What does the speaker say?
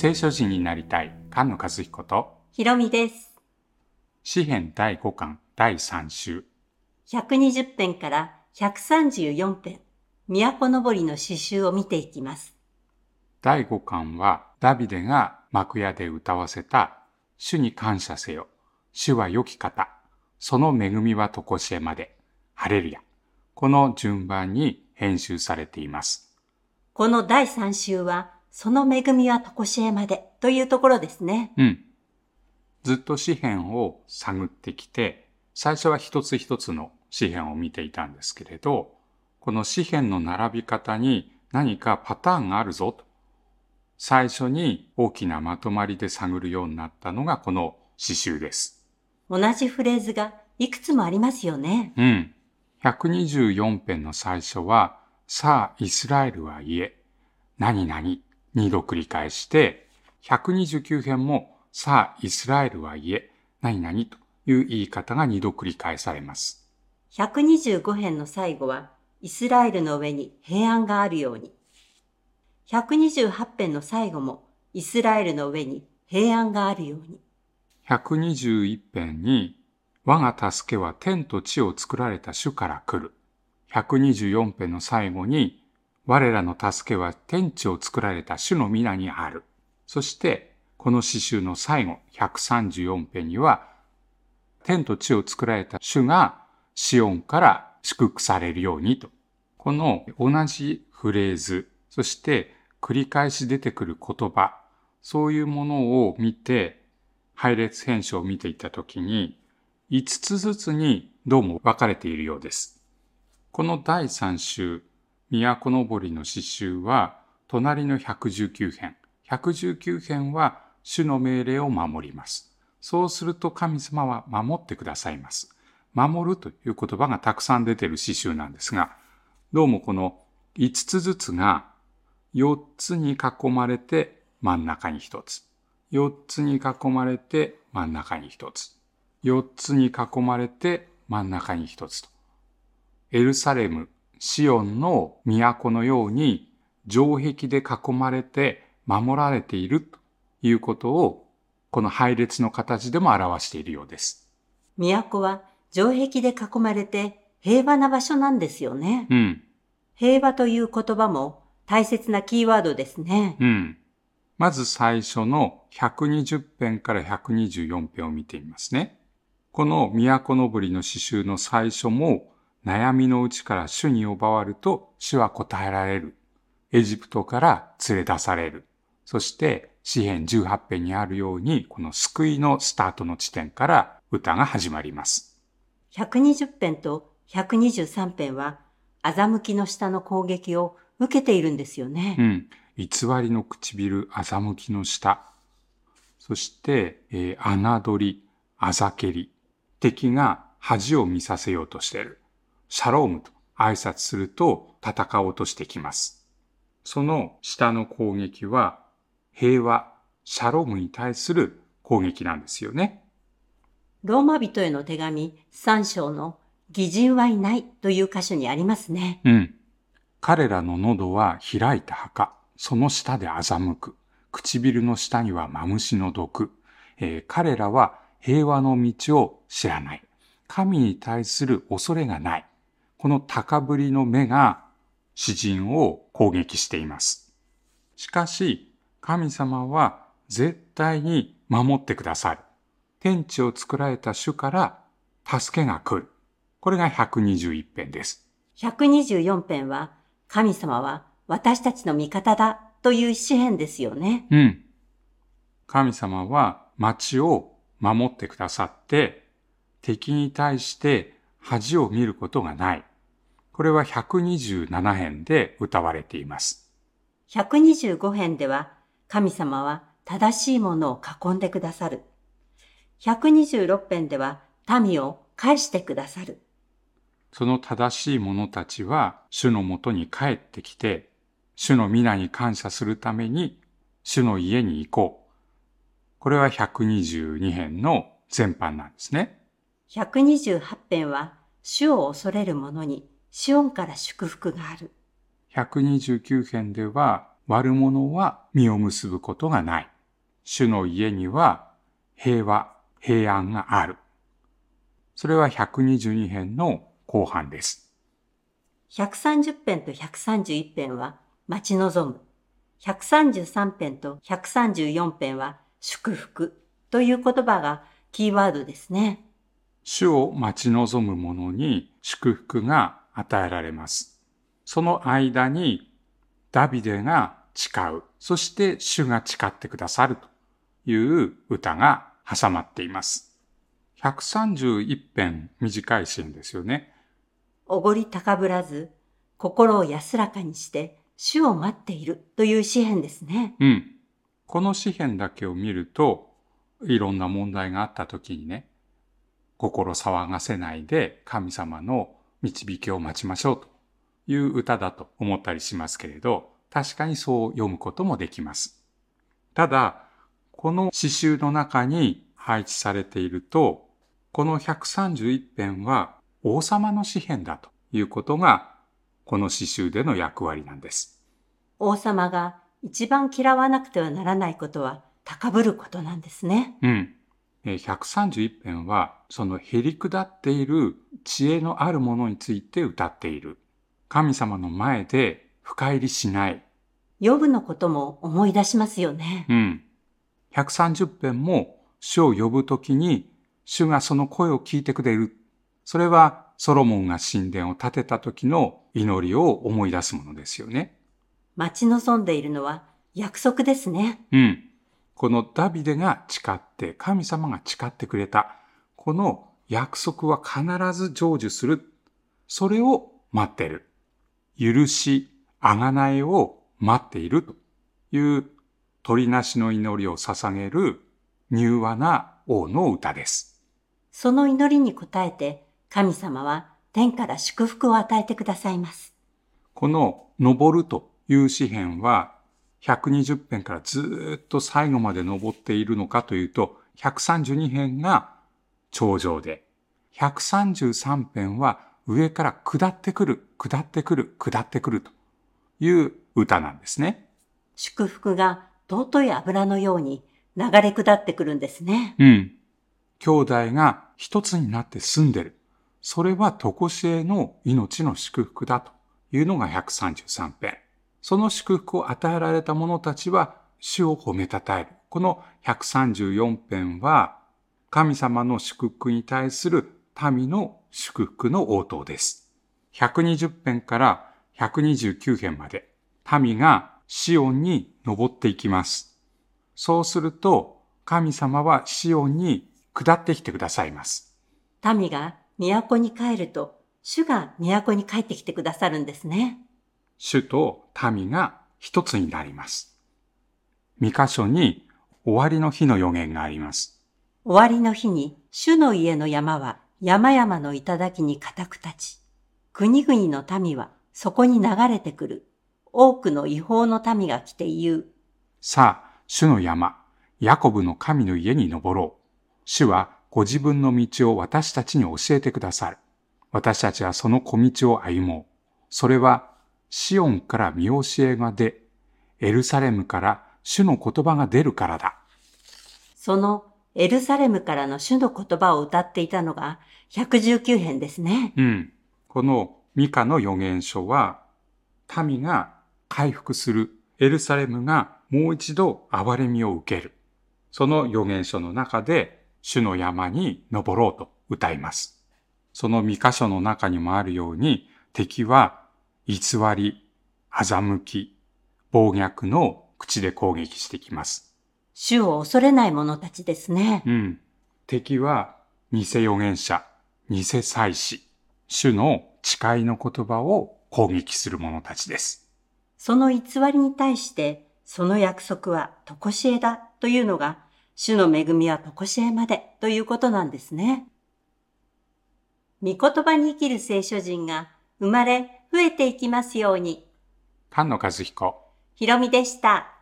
聖書人になりたい菅野和彦とひろみです。詩編第5巻第3週120編から134編、都のぼりの詩集を見ていきます。第5巻はダビデが幕屋で歌わせた主に感謝せよ主は良き方その恵みはとこしえまでハレルヤこの順番に編集されていますこの第3週は、その恵みはとこしえまでというところですね。うんずっと詩編を探ってきて最初は一つ一つの詩編を見ていたんですけれどこの詩編の並び方に何かパターンがあるぞと最初に大きなまとまりで探るようになったのがこの詩集です。同じフレーズがいくつもありますよね。うん。124編の最初は、さあイスラエルは言え、何々、二度繰り返して、129編も、さあイスラエルは言え、何々という言い方が二度繰り返されます。125編の最後は、イスラエルの上に平安があるように。128編の最後も、イスラエルの上に平安があるように。121編に、我が助けは天と地を作られた主から来る。124編の最後に、我らの助けは天地を作られた主の皆にある。そして、この詩集の最後、134編には、天と地を作られた主がシオンから祝福されるようにと。この同じフレーズ、そして繰り返し出てくる言葉、そういうものを見て、配列編集を見ていたときに、5つずつにどうも分かれているようです。この第3週、都のぼりの詩集は、隣の119編。119編は、主の命令を守ります。そうすると神様は守ってくださいます。守るという言葉がたくさん出ている詩集なんですが、どうもこの5つずつが4つに囲まれて真ん中に1つ。4つに囲まれて真ん中に1つ。4つに囲まれて真ん中に1つと。エルサレム、シオンの都のように城壁で囲まれて守られているということをこの配列の形でも表しているようです。都は城壁で囲まれて平和な場所なんですよね。うん。平和という言葉も大切なキーワードですね。うん。まず最初の120編から124編を見てみますね。この都のぶりの詩集の最初も悩みのうちから主に呼ばわると主は答えられる。エジプトから連れ出される。そして詩編18編にあるようにこの救いのスタートの地点から歌が始まります。120編と123編は欺きの下の攻撃を受けているんですよね。うん。偽りの唇、欺きの下。そして、えー、侮り、あざけり。敵が恥を見させようとしている。シャロームと挨拶すると戦おうとしてきます。その下の攻撃は平和、シャロームに対する攻撃なんですよね。ローマ人への手紙3章の偽人はいないという箇所にありますね。うん。彼らの喉は開いた墓、その下で欺く。唇の下にはマムシの毒。えー彼らは平和の道を知らない。神に対する恐れがない。この高ぶりの目が詩人を攻撃しています。しかし、神様は絶対に守ってくださる。天地を作られた主から助けが来る。これが121編です。124編は神様は私たちの味方だという詩編ですよね。うん。神様は町を守ってくださって、敵に対して恥を見ることがない。これは127編で歌われています。125編では神様は正しいものを囲んでくださる。126編では民を返してくださる。その正しい者たちは主のもとに帰ってきて、主の皆に感謝するために主の家に行こう。これは122編の全般なんですね。128編は主を恐れる者にシオンから祝福がある。129編では悪者は実を結ぶことがない。主の家には平和、平安がある。それは122編の後半です。130編と131編は待ち望む。133編と134編は祝福という言葉がキーワードですね。主を待ち望む者に祝福が与えられます。その間にダビデが誓う。そして主が誓ってくださるという歌が挟まっています。131編短いシーンですよね。おごり高ぶらず、心を安らかにして、主を待っているという詩篇ですね。うん。この詩篇だけを見ると、いろんな問題があった時にね、心騒がせないで神様の導きを待ちましょうという歌だと思ったりしますけれど、確かにそう読むこともできます。ただ、この詩集の中に配置されていると、この131編は王様の詩篇だということが、この詩集での役割なんです。王様が一番嫌わなくてはならないことは高ぶることなんですね。うん。えー131編は、そのへり下っている知恵のあるものについて歌っている。神様の前で深入りしない。ヨブのことも思い出しますよね。うん。130編も主を呼ぶときに、主がその声を聞いてくれる。それはソロモンが神殿を建てた時の祈りを思い出すものですよね。待ち望んでいるのは約束ですね。うん。このダビデが誓って、神様が誓ってくれた。この約束は必ず成就する。それを待っている。許し、あがないを待っているという鳥なしの祈りを捧げる柔和な王の歌です。その祈りに応えて神様は天から祝福を与えてくださいます。この登るという詩篇は120編からずーっと最後まで登っているのかというと132編が頂上で133編は上から下ってくる、下ってくる、下ってくるという歌なんですね。祝福が尊い油のように流れ下ってくるんですね。うん。兄弟が一つになって住んでる。それは常しえの命の祝福だというのが133編。その祝福を与えられた者たちは主を褒めたたえる。この134編は神様の祝福に対する民の祝福の応答です。120編から129編まで民がシオンに登っていきます。そうすると神様はシオンに下ってきてくださいます。民が都に帰ると、主が都に帰ってきてくださるんですね。主と民が一つになります。三箇所に終わりの日の予言があります。終わりの日に、主の家の山は山々の頂に固く立ち、国々の民はそこに流れてくる。多くの違法の民が来て言う。さあ、主の山、ヤコブの神の家に登ろう。主はご自分の道を私たちに教えてくださる。私たちはその小道を歩もう。それは、シオンから見教えが出、エルサレムから主の言葉が出るからだ。そのエルサレムからの主の言葉を歌っていたのが119編ですね。うん。このミカの予言書は、民が回復する。エルサレムがもう一度憐れみを受ける。その予言書の中で、主の山に登ろうと歌います。その三箇所の中にもあるように、敵は偽り、欺き、暴虐の口で攻撃してきます。主を恐れない者たちですね。うん。敵は偽預言者、偽祭司、主の誓いの言葉を攻撃する者たちです。その偽りに対して、その約束は常しえだというのが、主の恵みは常しえまでということなんですね。御言葉に生きる聖書人が生まれ増えていきますように。菅野和彦。ひろみでした。